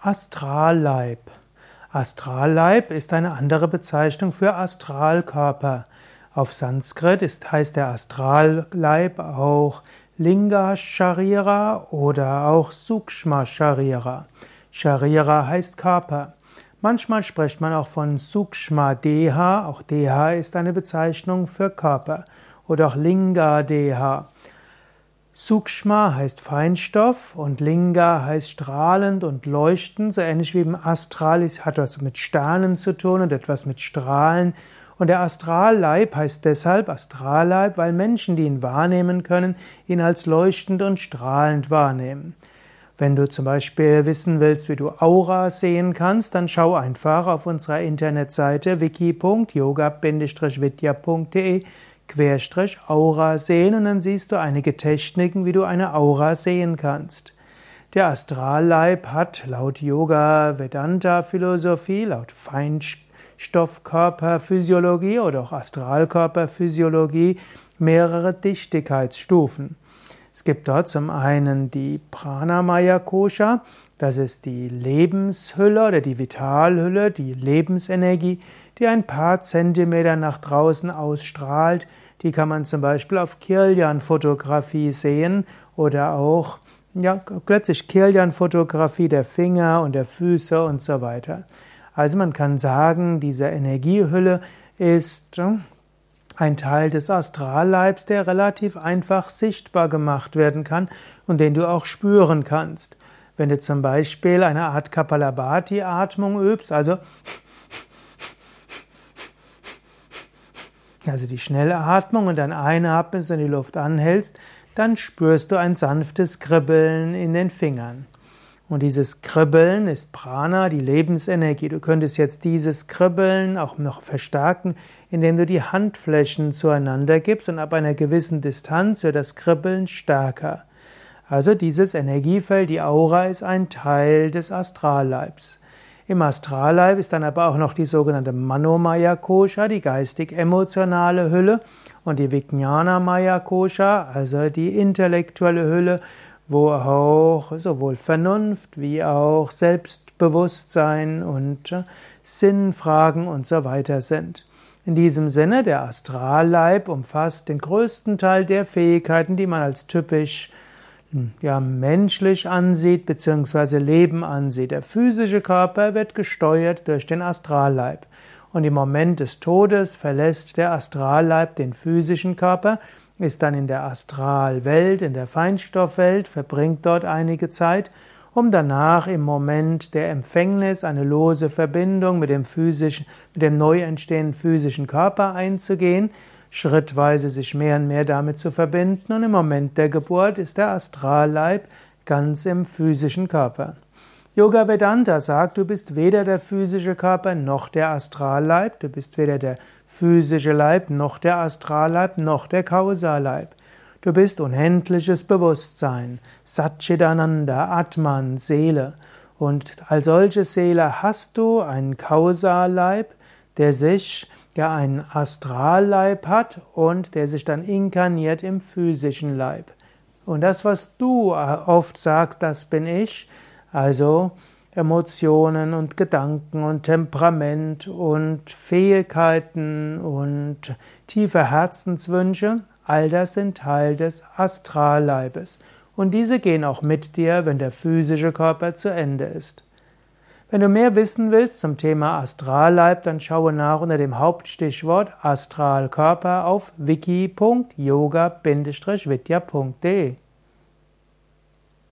Astralleib. Astralleib ist eine andere Bezeichnung für Astralkörper. Auf Sanskrit ist, heißt der Astralleib auch Linga Sharira oder auch Sukshma Sharira. Sharira heißt Körper. Manchmal spricht man auch von Sukshma Deha, auch Deha ist eine Bezeichnung für Körper, oder auch Linga Deha. Sukshma heißt Feinstoff und Linga heißt strahlend und leuchtend, so ähnlich wie im Astral hat das mit Sternen zu tun und etwas mit Strahlen. Und der Astralleib heißt deshalb Astralleib, weil Menschen, die ihn wahrnehmen können, ihn als leuchtend und strahlend wahrnehmen. Wenn du zum Beispiel wissen willst, wie du Aura sehen kannst, dann schau einfach auf unserer Internetseite wiki.yoga-vidya.de Querstrich Aura sehen und dann siehst du einige Techniken, wie du eine Aura sehen kannst. Der Astralleib hat laut Yoga Vedanta Philosophie, laut Feinstoffkörperphysiologie oder auch Astralkörperphysiologie mehrere Dichtigkeitsstufen. Es gibt dort zum einen die Pranamaya Kosha, das ist die Lebenshülle oder die Vitalhülle, die Lebensenergie, die ein paar Zentimeter nach draußen ausstrahlt. Die kann man zum Beispiel auf Kirlian-Fotografie sehen oder auch ja, plötzlich Kirlian-Fotografie der Finger und der Füße und so weiter. Also man kann sagen, diese Energiehülle ist ein Teil des Astralleibs, der relativ einfach sichtbar gemacht werden kann und den du auch spüren kannst. Wenn du zum Beispiel eine Art Kapalabhati-Atmung übst, also also die schnelle Atmung und dann einatmest und die Luft anhältst, dann spürst du ein sanftes Kribbeln in den Fingern. Und dieses Kribbeln ist Prana, die Lebensenergie. Du könntest jetzt dieses Kribbeln auch noch verstärken, indem du die Handflächen zueinander gibst und ab einer gewissen Distanz wird das Kribbeln stärker. Also dieses Energiefeld, die Aura ist ein Teil des Astralleibs. Im Astralleib ist dann aber auch noch die sogenannte Manomaya Kosha, die geistig-emotionale Hülle, und die Vijnana Maya Kosha, also die intellektuelle Hülle, wo auch sowohl Vernunft wie auch Selbstbewusstsein und Sinnfragen und so weiter sind. In diesem Sinne, der Astralleib umfasst den größten Teil der Fähigkeiten, die man als typisch ja, menschlich ansieht bzw. Leben ansieht. Der physische Körper wird gesteuert durch den Astralleib. Und im Moment des Todes verlässt der Astralleib den physischen Körper, ist dann in der Astralwelt, in der Feinstoffwelt, verbringt dort einige Zeit, um danach im Moment der Empfängnis eine lose Verbindung mit dem physischen, mit dem neu entstehenden physischen Körper einzugehen, schrittweise sich mehr und mehr damit zu verbinden und im Moment der Geburt ist der Astralleib ganz im physischen Körper. Yoga Vedanta sagt, du bist weder der physische Körper noch der Astralleib, du bist weder der physische Leib noch der Astralleib noch der Kausalleib. Du bist unendliches Bewusstsein, Satchidananda, Atman, Seele. Und als solche Seele hast du einen Kausalleib, der sich der einen Astralleib hat und der sich dann inkarniert im physischen Leib. Und das, was du oft sagst, das bin ich, also Emotionen und Gedanken und Temperament und Fähigkeiten und tiefe Herzenswünsche, all das sind Teil des Astralleibes. Und diese gehen auch mit dir, wenn der physische Körper zu Ende ist. Wenn du mehr wissen willst zum Thema Astralleib, dann schaue nach unter dem Hauptstichwort Astralkörper auf wiki.yoga-vidya.de